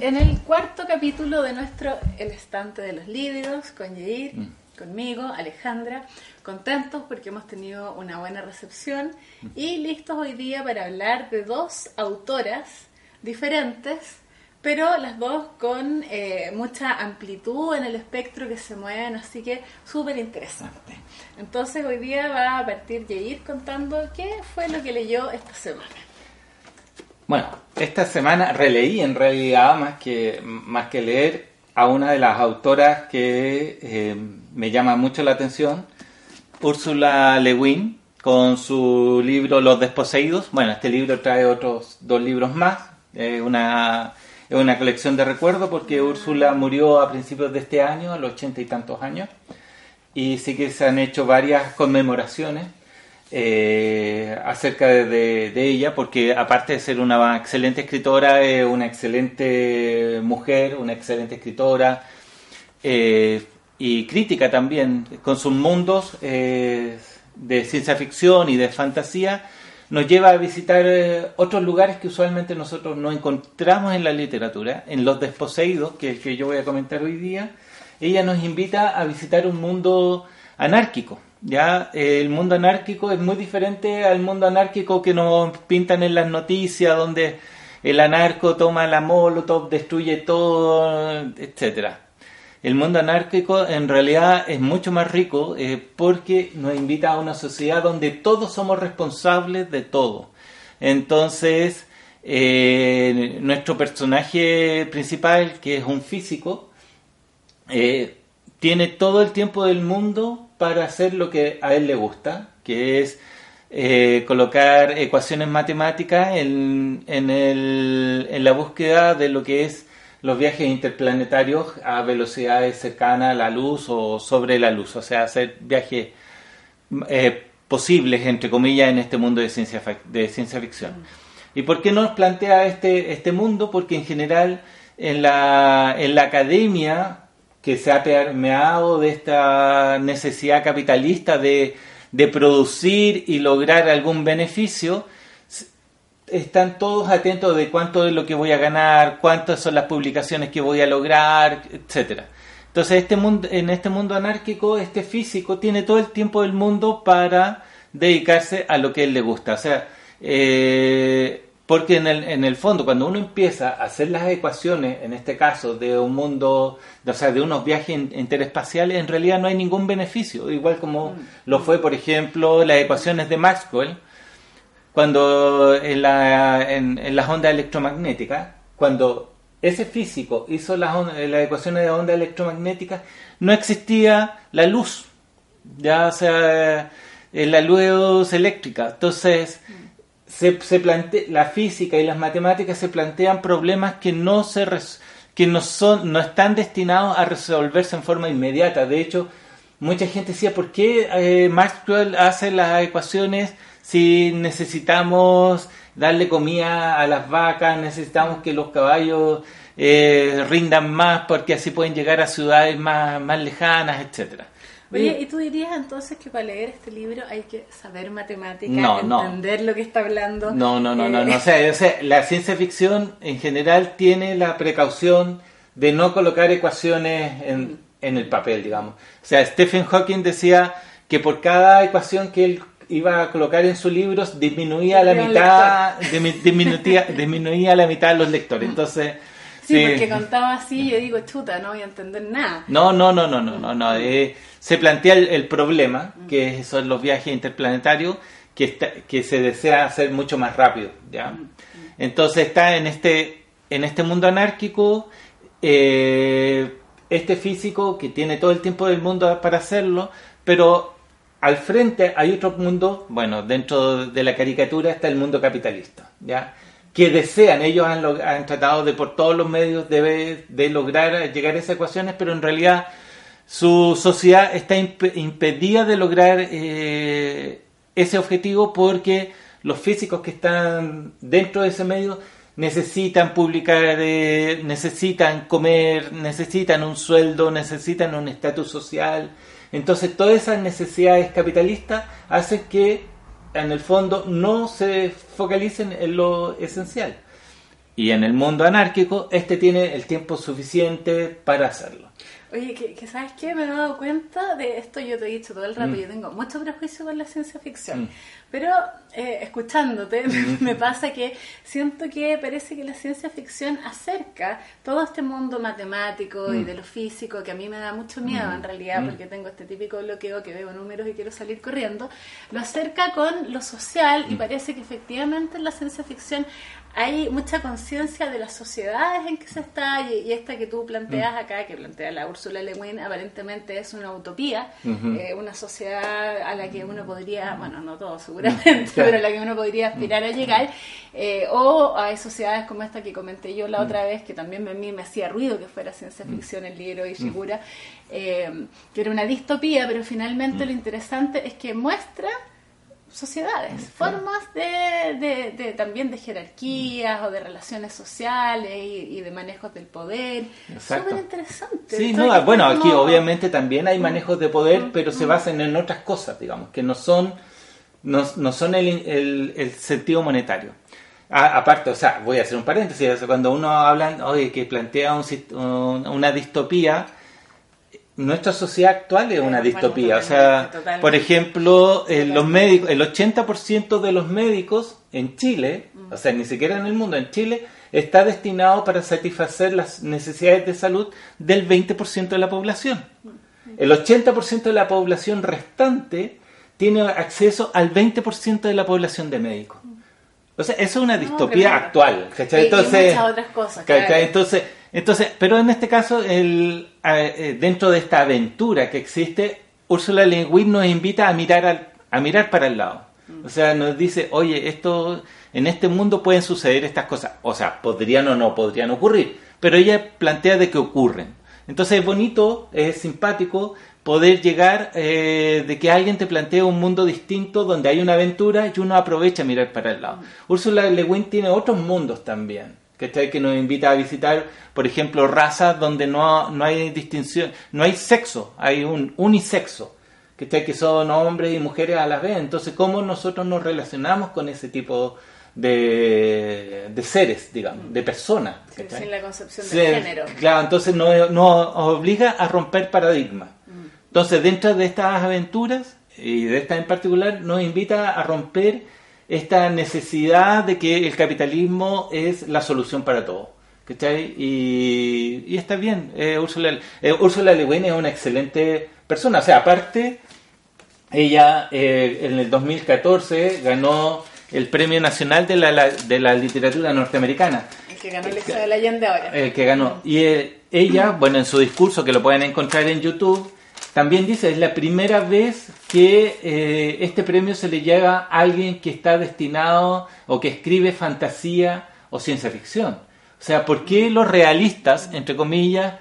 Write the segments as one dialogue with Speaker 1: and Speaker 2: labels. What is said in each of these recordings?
Speaker 1: En el cuarto capítulo de nuestro El estante de los lívidos con Yair, mm. conmigo, Alejandra, contentos porque hemos tenido una buena recepción y listos hoy día para hablar de dos autoras diferentes, pero las dos con eh, mucha amplitud en el espectro que se mueven, así que súper interesante. Entonces hoy día va a partir Yair contando qué fue lo que leyó esta semana.
Speaker 2: Bueno, esta semana releí en realidad más que, más que leer a una de las autoras que eh, me llama mucho la atención, Úrsula Le Guin, con su libro Los Desposeídos. Bueno, este libro trae otros dos libros más, es una, es una colección de recuerdos porque Úrsula murió a principios de este año, a los ochenta y tantos años, y sí que se han hecho varias conmemoraciones eh, acerca de, ella, porque aparte de ser una excelente escritora, es una excelente mujer, una excelente escritora eh, y crítica también, con sus mundos eh, de ciencia ficción y de fantasía, nos lleva a visitar otros lugares que usualmente nosotros no encontramos en la literatura, en Los Desposeídos, que es el que yo voy a comentar hoy día. Ella nos invita a visitar un mundo anárquico, ya el mundo anárquico es muy diferente al mundo anárquico que nos pintan en las noticias, donde el anarco toma la molotov, destruye todo, etcétera. El mundo anárquico en realidad es mucho más rico eh, porque nos invita a una sociedad donde todos somos responsables de todo. Entonces, eh, nuestro personaje principal, que es un físico, eh, tiene todo el tiempo del mundo para hacer lo que a él le gusta, que es eh, colocar ecuaciones matemáticas en, en, la búsqueda de lo que es los viajes interplanetarios a velocidades cercanas a la luz o sobre la luz, o sea, hacer viajes eh, posibles, entre comillas, en este mundo de ciencia, de ciencia ficción. ¿Y por qué nos plantea este, este mundo? Porque en general en la, en la academia que se ha permeado de esta necesidad capitalista de, producir y lograr algún beneficio, están todos atentos de cuánto es lo que voy a ganar, cuántas son las publicaciones que voy a lograr, etcétera. Entonces, este mundo, en este mundo anárquico, este físico tiene todo el tiempo del mundo para dedicarse a lo que él le gusta. O sea, eh, porque en el, en el fondo, cuando uno empieza a hacer las ecuaciones, en este caso, de un mundo, o sea, de unos viajes interespaciales, en realidad no hay ningún beneficio. Igual como lo fue, por ejemplo, las ecuaciones de Maxwell, cuando en, la, en, las ondas electromagnéticas, cuando ese físico hizo las, las ecuaciones de ondas electromagnéticas, no existía la luz, ya sea, la luz eléctrica. Entonces, se, se la física y las matemáticas se plantean problemas que no se que no son no están destinados a resolverse en forma inmediata. De hecho, mucha gente decía, ¿por qué eh, Maxwell hace las ecuaciones si necesitamos darle comida a las vacas, necesitamos que los caballos eh, rindan más porque así pueden llegar a ciudades más, más lejanas, etcétera?
Speaker 1: Oye, ¿y tú dirías entonces que para leer este libro hay que saber matemáticas, entender lo que está hablando?
Speaker 2: No, no, no, no, no. O sea, la ciencia ficción en general tiene la precaución de no colocar ecuaciones en, en el papel, digamos. O sea, Stephen Hawking decía que por cada ecuación que él iba a colocar en sus libros disminuía la mitad, disminuía, disminuía la mitad de los lectores. Entonces
Speaker 1: Sí, porque contaba así, yo digo, chuta, no voy a entender nada.
Speaker 2: No, no, no, no, no, no, no. Eh, se plantea el, problema, que son los viajes interplanetarios, que, que se desea hacer mucho más rápido, ¿ya? Entonces está en este, en este mundo anárquico, eh, este físico que tiene todo el tiempo del mundo para hacerlo, pero al frente hay otro mundo, bueno, dentro de la caricatura está el mundo capitalista, ¿ya? Que desean, ellos han, han tratado de por todos los medios de, de, lograr llegar a esas ecuaciones, pero en realidad su sociedad está impedida de lograr eh, ese objetivo porque los físicos que están dentro de ese medio necesitan publicar, eh, necesitan comer, necesitan un sueldo, necesitan un estatus social. Entonces todas esas necesidades capitalistas hacen que en el fondo no se focalicen en lo esencial. Y en el mundo anárquico, este tiene el tiempo suficiente para hacerlo.
Speaker 1: Oye, que, ¿sabes qué? Me he dado cuenta de esto, yo te he dicho todo el rato, mm. yo tengo mucho prejuicio con la ciencia ficción, mm. pero eh, escuchándote me pasa que siento que parece que la ciencia ficción acerca todo este mundo matemático y mm. de lo físico, que a mí me da mucho miedo en realidad, porque tengo este típico bloqueo que veo números y quiero salir corriendo, lo acerca con lo social y parece que efectivamente en la ciencia ficción hay mucha conciencia de las sociedades en que se está y, esta que tú planteas acá, que plantea la Úrsula Le Guin, aparentemente es una utopía, eh, una sociedad a la que uno podría, bueno, no todo seguramente, pero a la que uno podría aspirar a llegar, eh, o hay sociedades como esta que comenté yo la otra vez, que también a mí me hacía ruido que fuera ciencia ficción el libro y figura, eh, que era una distopía, pero finalmente lo interesante es que muestra sociedades, formas de, de, también de jerarquías o de relaciones sociales y, de manejos del poder. Súper interesante.
Speaker 2: Sí, bueno, aquí obviamente también hay manejos de poder, mm, pero se mm. basan en otras cosas, digamos, que no son, no, no son el, el, el, sentido monetario. aparte, o sea, voy a hacer un paréntesis, cuando uno habla, oye, que plantea un, una distopía, nuestra sociedad actual es una distopía. O sea, por ejemplo, los médicos, el 80% de los médicos en Chile, o sea, ni siquiera en el mundo, en Chile, está destinado para satisfacer las necesidades de salud del 20% de la población. El 80% de la población restante tiene acceso al 20% de la población de médicos. O sea, eso es una distopía actual.
Speaker 1: Entonces, otras cosas.
Speaker 2: Entonces, entonces, pero en este caso, el, eh, dentro de esta aventura que existe, Ursula Le nos invita a mirar, a mirar para el lado. O sea, nos dice, oye, esto, en este mundo pueden suceder estas cosas. O sea, podrían o no podrían ocurrir. Pero ella plantea de que ocurren. Entonces es bonito, es simpático poder llegar eh, de que alguien te plantee un mundo distinto donde hay una aventura y uno aprovecha a mirar para el lado. Ursula Le Guin tiene otros mundos también. Que nos invita a visitar, por ejemplo, razas donde no, no hay distinción, no hay sexo, hay un unisexo, que son hombres y mujeres a la vez. Entonces, ¿cómo nosotros nos relacionamos con ese tipo de, de seres, digamos, de personas?
Speaker 1: sin la concepción de género.
Speaker 2: Claro, entonces nos, nos obliga a romper paradigmas. Mm. Entonces, dentro de estas aventuras, y de esta en particular, nos invita a romper esta necesidad de que el capitalismo es la solución para todo. ¿cachai? Y, y está bien, eh, Ursula, eh, Ursula Le Guin es una excelente persona. O sea, aparte, ella eh, en el 2014 ganó el Premio Nacional de la, de la Literatura Norteamericana.
Speaker 1: El que ganó el de Allende ahora.
Speaker 2: El que ganó. Y ella, bueno, en su discurso, que lo pueden encontrar en YouTube, también dice, es la primera vez que eh, este premio se le llega a alguien que está destinado o que escribe fantasía o ciencia ficción. O sea, ¿por qué los realistas, entre comillas,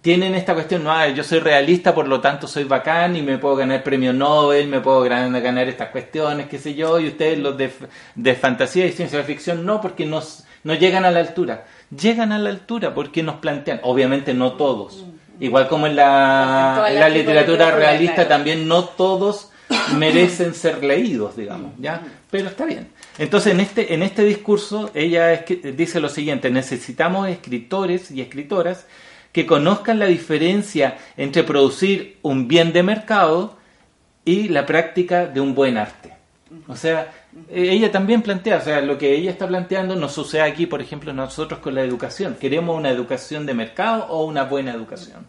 Speaker 2: tienen esta cuestión? No, yo soy realista, por lo tanto soy bacán y me puedo ganar premio Nobel, me puedo ganar, estas cuestiones, qué sé yo, y ustedes los de, de fantasía y ciencia ficción no, porque no llegan a la altura. Llegan a la altura porque nos plantean, obviamente no todos, Igual como en la, la literatura realista también no todos merecen ser leídos, digamos, ¿ya? Pero está bien. Entonces, en este, en este discurso, ella dice lo siguiente, necesitamos escritores y escritoras que conozcan la diferencia entre producir un bien de mercado y la práctica de un buen arte. O sea, ella también plantea, o sea, lo que ella está planteando nos sucede aquí, por ejemplo, nosotros con la educación. ¿Queremos una educación de mercado o una buena educación?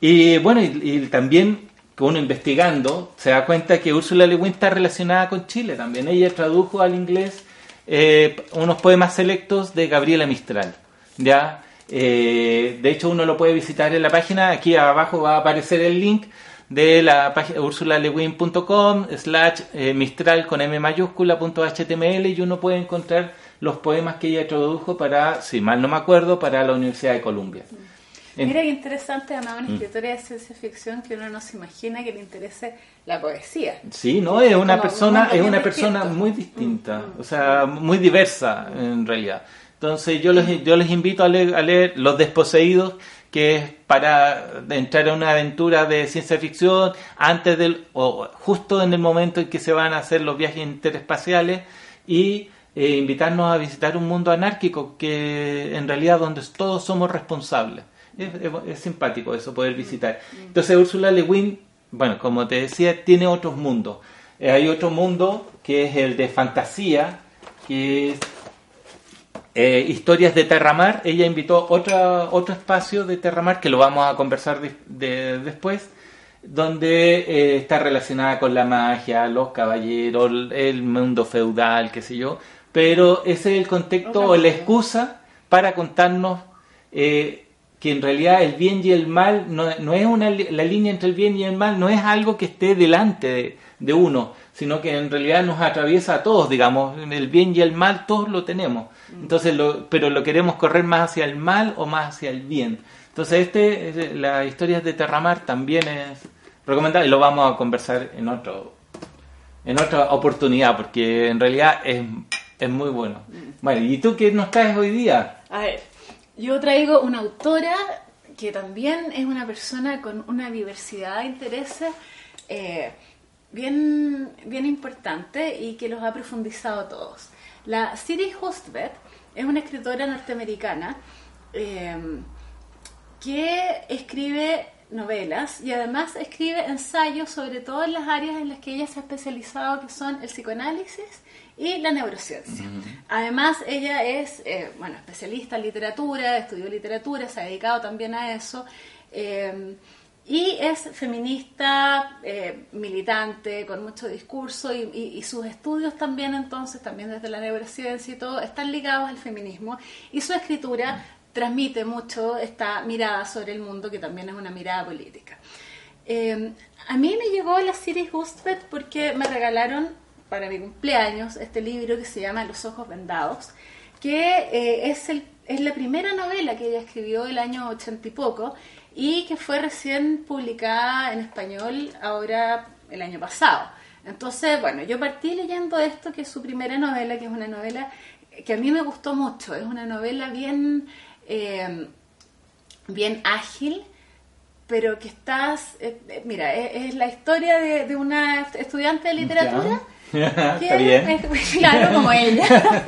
Speaker 2: Y bueno, y, también uno investigando se da cuenta que Ursula Le Guin está relacionada con Chile también. Ella tradujo al inglés eh, unos poemas selectos de Gabriela Mistral. ¿ya? Eh, de hecho, uno lo puede visitar en la página. Aquí abajo va a aparecer el link de la página ursulalewin.com slash eh, mistral con m mayúscula punto html y uno puede encontrar los poemas que ella tradujo para, si mal no me acuerdo, para la Universidad de Columbia.
Speaker 1: Mira qué interesante, además, una mm. escritora de ciencia ficción que uno no se imagina que le interese la poesía.
Speaker 2: Sí, no, es una persona, es una persona muy distinta, mm, mm. o sea, muy diversa en realidad. Entonces yo les, yo les invito a leer, a leer Los Desposeídos, que es para entrar a una aventura de ciencia ficción antes del, o justo en el momento en que se van a hacer los viajes interespaciales y eh, invitarnos a visitar un mundo anárquico que en realidad donde todos somos responsables. Es, simpático eso, poder visitar. Entonces Ursula Le Guin, bueno, como te decía, tiene otros mundos. Eh, hay otro mundo que es el de fantasía, que es eh, historias de Terramar. Ella invitó otra, otro espacio de Terramar que lo vamos a conversar de, después, donde eh, está relacionada con la magia, los caballeros, el mundo feudal, qué sé yo. Pero ese es el contexto o la excusa para contarnos que en realidad el bien y el mal no, no es una, la línea entre el bien y el mal no es algo que esté delante de, uno, sino que en realidad nos atraviesa a todos, digamos, el bien y el mal todos lo tenemos. Entonces, lo, pero lo queremos correr más hacia el mal o más hacia el bien. Entonces, este, la historia de Terramar también es recomendable y lo vamos a conversar en otro en otra oportunidad, porque en realidad es, es muy bueno. Bueno, ¿y tú qué nos traes hoy día?
Speaker 1: A ver, yo traigo una autora que también es una persona con una diversidad de intereses eh, bien, bien importante y que los ha profundizado todos. La Siri Hustvedt es una escritora norteamericana eh, que escribe novelas y además escribe ensayos sobre todas las áreas en las que ella se ha especializado, que son el psicoanálisis y la neurociencia. Además, ella es, eh, bueno, especialista en literatura, estudió literatura, se ha dedicado también a eso. Eh, y es feminista, eh, militante, con mucho discurso y, sus estudios también entonces, también desde la neurociencia y todo, están ligados al feminismo y su escritura transmite mucho esta mirada sobre el mundo que también es una mirada política. a mí me llegó la serie Hustvedt porque me regalaron para mi cumpleaños este libro que se llama Los ojos vendados, que eh, es, el, es la primera novela que ella escribió el año ochenta y poco y que fue recién publicada en español ahora el año pasado. Entonces, bueno, yo partí leyendo esto, que es su primera novela, que es una novela que a mí me gustó mucho, es una novela bien, eh, bien ágil, pero que estás, eh, mira, es, la historia de, una estudiante de literatura.
Speaker 2: Está bien.
Speaker 1: claro, como ella.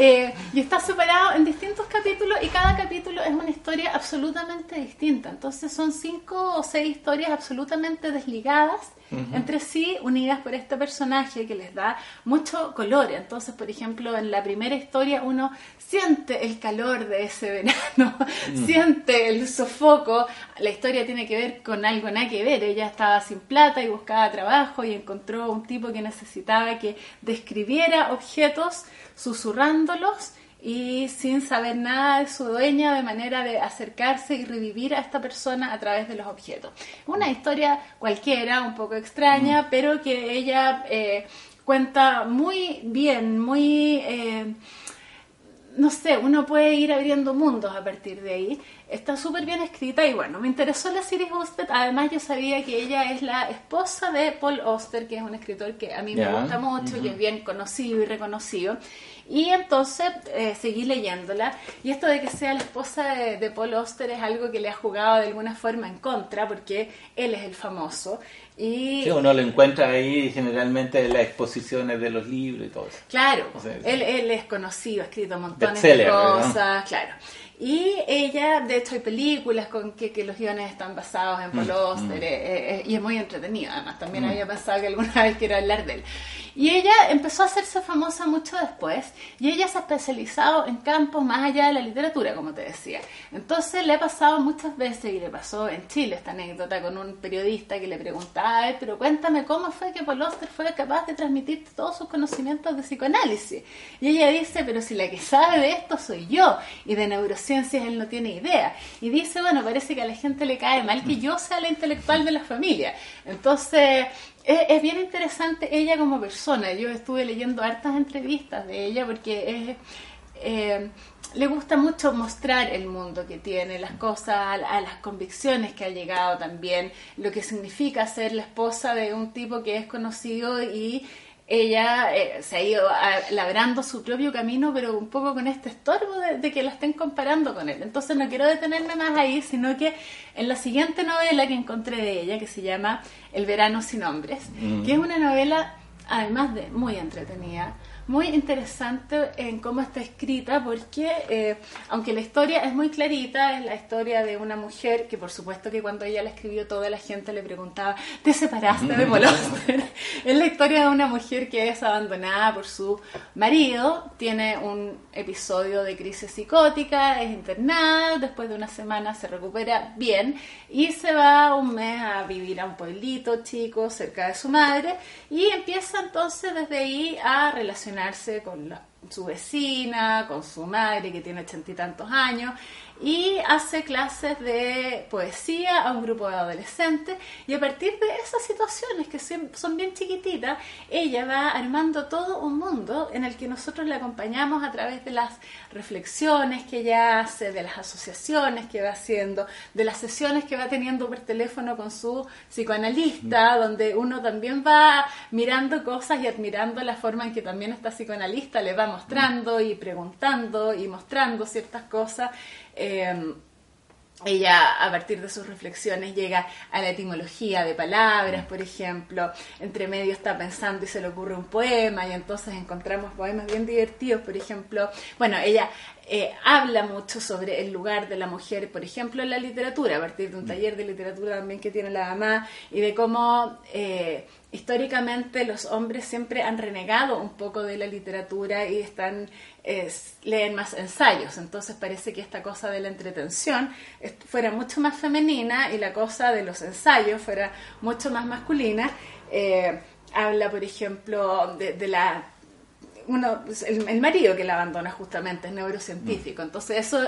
Speaker 1: Eh, y está separado en distintos capítulos y cada capítulo es una historia absolutamente distinta. Entonces son cinco o seis historias absolutamente desligadas entre sí, unidas por este personaje que les da mucho color. Entonces, por ejemplo, en la primera historia uno siente el calor de ese verano, mm. siente el sofoco. La historia tiene que ver con algo nada que ver. Ella estaba sin plata y buscaba trabajo y encontró un tipo que necesitaba que describiera objetos susurrándolos y sin saber nada de su dueña, de manera de acercarse y revivir a esta persona a través de los objetos. Una historia cualquiera, un poco extraña, mm. pero que ella eh, cuenta muy bien, muy... Eh, no sé, uno puede ir abriendo mundos a partir de ahí. Está súper bien escrita y bueno, me interesó la serie Husted. Además, yo sabía que ella es la esposa de Paul Auster, que es un escritor que a mí me gusta mucho y es bien conocido y reconocido. Y entonces eh, seguí leyéndola. Y esto de que sea la esposa de, Paul Auster es algo que le ha jugado de alguna forma en contra, porque él es el famoso. Y
Speaker 2: sí, uno lo encuentra ahí generalmente en las exposiciones de los libros y todo eso.
Speaker 1: Claro, él, él, es conocido, ha escrito montones de cosas, claro. Y ella, de hecho, hay películas con que, que los guiones están basados en Paul Auster, eh, eh, y es muy entretenido, además. También había pasado que alguna vez quiero hablar de él. Y ella empezó a hacerse famosa mucho después, y ella se ha especializado en campos más allá de la literatura, como te decía. Entonces le ha pasado muchas veces, y le pasó en Chile esta anécdota con un periodista que le preguntaba, "Ay, pero cuéntame cómo fue que Paul Auster fue capaz de transmitir todos sus conocimientos de psicoanálisis. Y ella dice, pero si la que sabe de esto soy yo, y de neurociencias él no tiene idea. Y dice, bueno, parece que a la gente le cae mal que yo sea la intelectual de la familia. Entonces, es, bien interesante ella como persona. Yo estuve leyendo hartas entrevistas de ella porque es... eh, le gusta mucho mostrar el mundo que tiene, las cosas, a las convicciones que ha llegado también, lo que significa ser la esposa de un tipo que es conocido y ella eh, se ha ido a- labrando su propio camino, pero un poco con este estorbo de, de que la estén comparando con él. Entonces no quiero detenerme más ahí, sino que en la siguiente novela que encontré de ella, que se llama El verano sin hombres, que es una novela además de muy entretenida, muy interesante en cómo está escrita, porque eh, aunque la historia es muy clarita, es la historia de una mujer que por supuesto que cuando ella la escribió toda la gente le preguntaba, ¿te separaste de Paul Auster?". es la historia de una mujer que es abandonada por su marido, tiene un episodio de crisis psicótica, es internada, después de una semana se recupera bien y se va un mes a vivir a un pueblito chico cerca de su madre y empieza entonces desde ahí a relacionarse con la- su vecina, con su madre que tiene ochenta y tantos años y hace clases de poesía a un grupo de adolescentes y a partir de esas situaciones que son bien chiquititas, ella va armando todo un mundo en el que nosotros la acompañamos a través de las reflexiones que ella hace, de las asociaciones que va haciendo, de las sesiones que va teniendo por teléfono con su psicoanalista, donde uno también va mirando cosas y admirando la forma en que también esta psicoanalista le va mostrando y preguntando y mostrando ciertas cosas. Eh, ella, a partir de sus reflexiones, llega a la etimología de palabras, por ejemplo. Entre medio está pensando y se le ocurre un poema, y entonces encontramos poemas bien divertidos. Por ejemplo, bueno, ella eh, habla mucho sobre el lugar de la mujer, por ejemplo, en la literatura, a partir de un taller de literatura también que tiene la mamá, y de cómo. eh, históricamente los hombres siempre han renegado un poco de la literatura y están eh, leen más ensayos. Entonces parece que esta cosa de la entretención fuera mucho más femenina y la cosa de los ensayos fuera mucho más masculina Eh, habla por ejemplo de, de la uno, pues, el, el marido que la abandona justamente es neurocientífico, entonces eso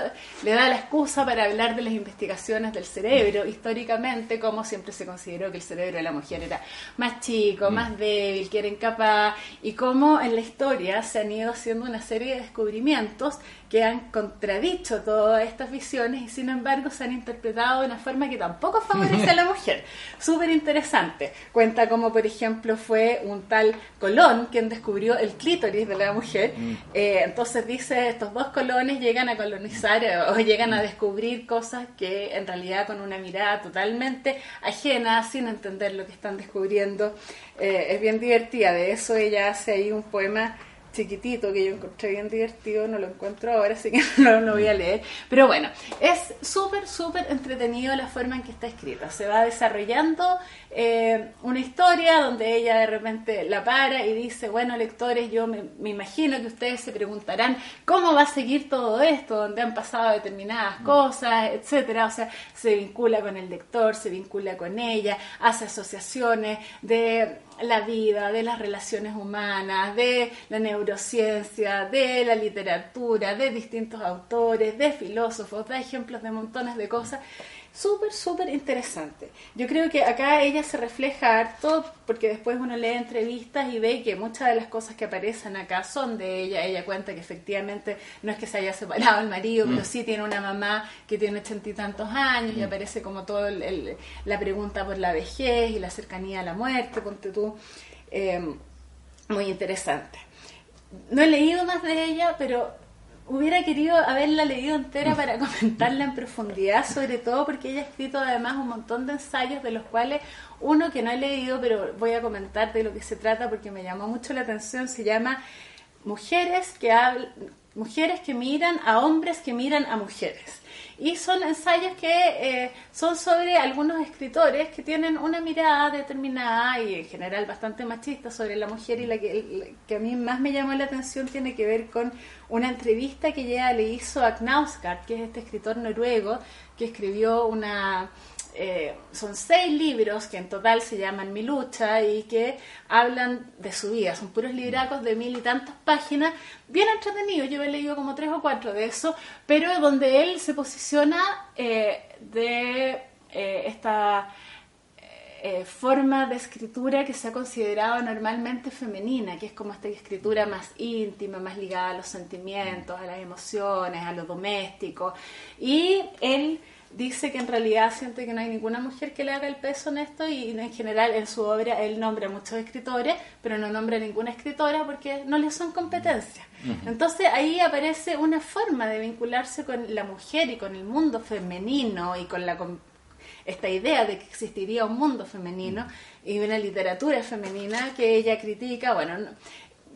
Speaker 1: le da la excusa para hablar de las investigaciones del cerebro históricamente, como siempre se consideró que el cerebro de la mujer era más chico, más débil, que era incapaz, y cómo en la historia se han ido haciendo una serie de descubrimientos que han contradicho todas estas visiones y sin embargo se han interpretado de una forma que tampoco favorece a la mujer. Súper interesante. Cuenta como, por ejemplo, fue un tal Colón quien descubrió el clítoris de la mujer. Eh, entonces dice, estos dos colones llegan a colonizar eh, o llegan a descubrir cosas que en realidad con una mirada totalmente ajena, sin entender lo que están descubriendo. Eh, es bien divertida. De eso ella hace ahí un poema chiquitito que yo encontré bien divertido, no lo encuentro ahora, así que no lo voy a leer. Pero bueno, es súper, súper entretenido la forma en que está escrita. Se va desarrollando eh, una historia donde ella de repente la para y dice, bueno, lectores, yo me, me imagino que ustedes se preguntarán cómo va a seguir todo esto, donde han pasado determinadas cosas, etcétera. O sea, se vincula con el lector, se vincula con ella, hace asociaciones de la vida, de las relaciones humanas, de la neurociencia, de la literatura, de distintos autores, de filósofos, da ejemplos de montones de cosas. Súper, súper interesante. Yo creo que acá ella se refleja harto porque después uno lee entrevistas y ve que muchas de las cosas que aparecen acá son de ella. Ella cuenta que efectivamente no es que se haya separado el marido, pero sí tiene una mamá que tiene ochenta y tantos años y aparece como todo el- el- la pregunta por la vejez y la cercanía a la muerte, ponte tú. Eh, muy interesante. No he leído más de ella, pero hubiera querido haberla leído entera para comentarla en profundidad, sobre todo porque ella ha escrito además un montón de ensayos de los cuales uno que no he leído, pero voy a comentar de lo que se trata porque me llamó mucho la atención, se llama Mujeres que hablan mujeres que miran a hombres que miran a mujeres. Y son ensayos que eh, son sobre algunos escritores que tienen una mirada determinada y en general bastante machista sobre la mujer y la que, a mí más me llamó la atención tiene que ver con una entrevista que ella le hizo a Knausgard, que es este escritor noruego que escribió una eh, son seis libros que en total se llaman Mi lucha y que hablan de su vida. Son puros libracos de mil y tantas páginas, bien entretenidos. Yo he leído como tres o cuatro de eso, pero donde él se posiciona eh, de eh, esta forma de escritura que se ha considerado normalmente femenina, que es como esta escritura más íntima, más ligada a los sentimientos, a las emociones, a lo doméstico. Y él dice que en realidad siente que no hay ninguna mujer que le haga el peso en esto y en general en su obra él nombra a muchos escritores, pero no nombra a ninguna escritora porque no le son competencias. Entonces ahí aparece una forma de vincularse con la mujer y con el mundo femenino y con la esta idea de que existiría un mundo femenino y una literatura femenina que ella critica, bueno,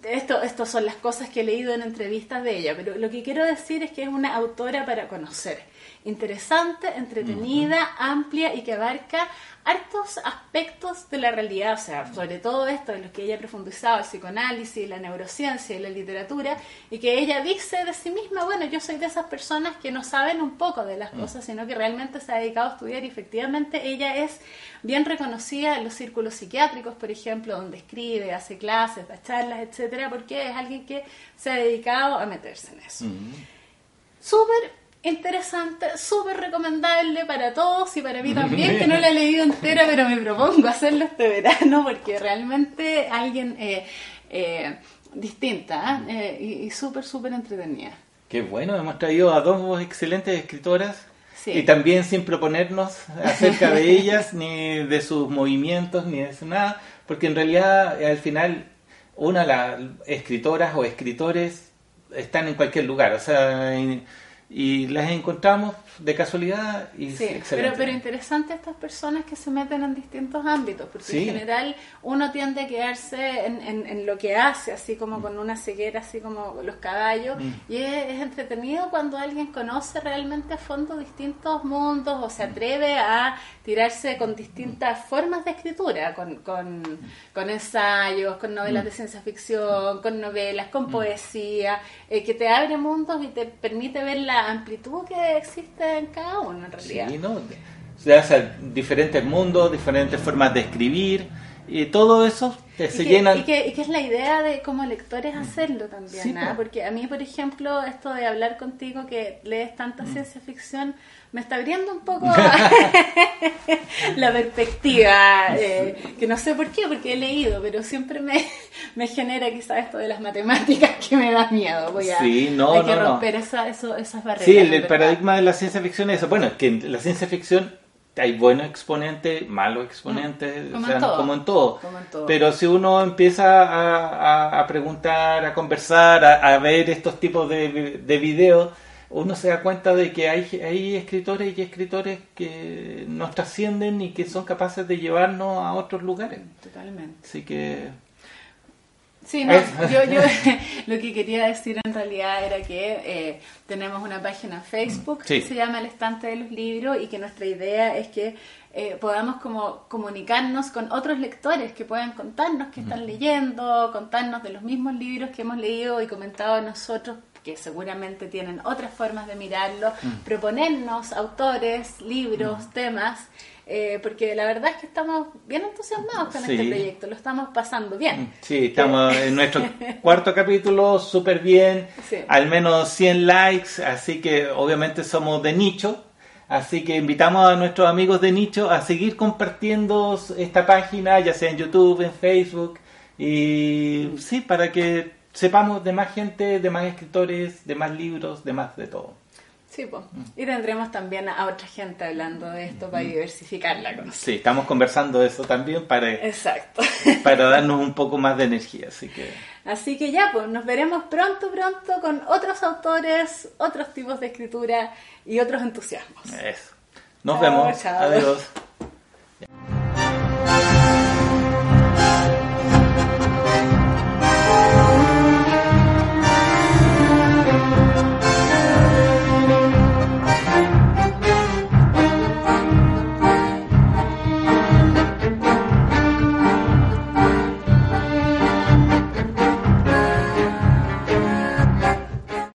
Speaker 1: esto, estas son las cosas que he leído en entrevistas de ella, pero lo que quiero decir es que es una autora para conocer interesante, entretenida, amplia y que abarca hartos aspectos de la realidad, o sea, sobre todo esto en los que ella ha profundizado, el psicoanálisis, la neurociencia y la literatura, y que ella dice de sí misma, bueno, yo soy de esas personas que no saben un poco de las mm. cosas, sino que realmente se ha dedicado a estudiar y efectivamente ella es bien reconocida en los círculos psiquiátricos, por ejemplo, donde escribe, hace clases, da charlas, etcétera, porque es alguien que se ha dedicado a meterse en eso. Mm. Súper interesante, súper recomendable para todos y para mí también, que no la he leído entera, pero me propongo hacerlo este verano porque realmente alguien eh, eh, distinta ¿eh? y, súper, súper entretenida.
Speaker 2: Qué bueno, hemos traído a dos excelentes escritoras y también sin proponernos acerca de ellas, ni de sus movimientos, ni de nada, porque en realidad al final una las escritoras o escritores están en cualquier lugar, o sea y las encontramos de casualidad y
Speaker 1: sí, pero, pero interesante estas personas que se meten en distintos ámbitos, porque en general uno tiende a quedarse en, en, lo que hace, así como con una ceguera, así como los caballos, mm. y es, entretenido cuando alguien conoce realmente a fondo distintos mundos o se atreve a tirarse con distintas formas de escritura, con, con, con ensayos, con novelas mm. de ciencia ficción, con novelas, con mm. poesía, eh, que te abre mundos y te permite ver la amplitud que existe en cada uno en realidad. Sí, ¿no?
Speaker 2: Se diferentes mundos, diferentes formas de escribir y todo eso se llena
Speaker 1: Y que, es la idea de como lectores hacerlo también, ¿ah? porque a mí, por ejemplo, esto de hablar contigo que lees tanta mm. ciencia ficción me está abriendo un poco la perspectiva, eh, que no sé por qué, porque he leído, pero siempre me, me genera quizás esto de las matemáticas que me da miedo. Voy a,
Speaker 2: sí, no,
Speaker 1: hay
Speaker 2: que
Speaker 1: romper Esa, eso, esas barreras.
Speaker 2: Sí, el, paradigma de la ciencia ficción es eso. Bueno, que la ciencia ficción hay buenos exponentes, malos exponentes, como, en como, en todo. Pero si uno empieza a, a, preguntar, a conversar, a, ver estos tipos de, de videos, uno se da cuenta de que hay, hay escritores y escritores que nos trascienden y que son capaces de llevarnos a otros lugares.
Speaker 1: Totalmente.
Speaker 2: Así que...
Speaker 1: Sí, no, yo, yo lo que quería decir en realidad era que eh, tenemos una página en Facebook que se llama El Estante de los Libros y que nuestra idea es que eh, podamos como comunicarnos con otros lectores que puedan contarnos qué están leyendo, contarnos de los mismos libros que hemos leído y comentado nosotros que seguramente tienen otras formas de mirarlo, mm. proponernos autores, libros, mm. temas, eh, porque la verdad es que estamos bien entusiasmados con este proyecto, lo estamos pasando bien.
Speaker 2: Sí, estamos en nuestro cuarto capítulo, súper bien, al menos 100 likes, así que obviamente somos de nicho. Así que invitamos a nuestros amigos de nicho a seguir compartiendo esta página, ya sea en YouTube, en Facebook, y sí, para que sepamos de más gente, de más escritores, de más libros, de más de todo.
Speaker 1: Sí, pues. Y tendremos también a otra gente hablando de esto para diversificar la cosa.
Speaker 2: Sí, estamos conversando de eso también para,
Speaker 1: Exacto.
Speaker 2: para darnos un poco más de energía, así que...
Speaker 1: Así que ya, pues nos veremos pronto, pronto con otros autores, otros tipos de escritura y otros entusiasmos.
Speaker 2: Eso. Nos vemos. Adiós.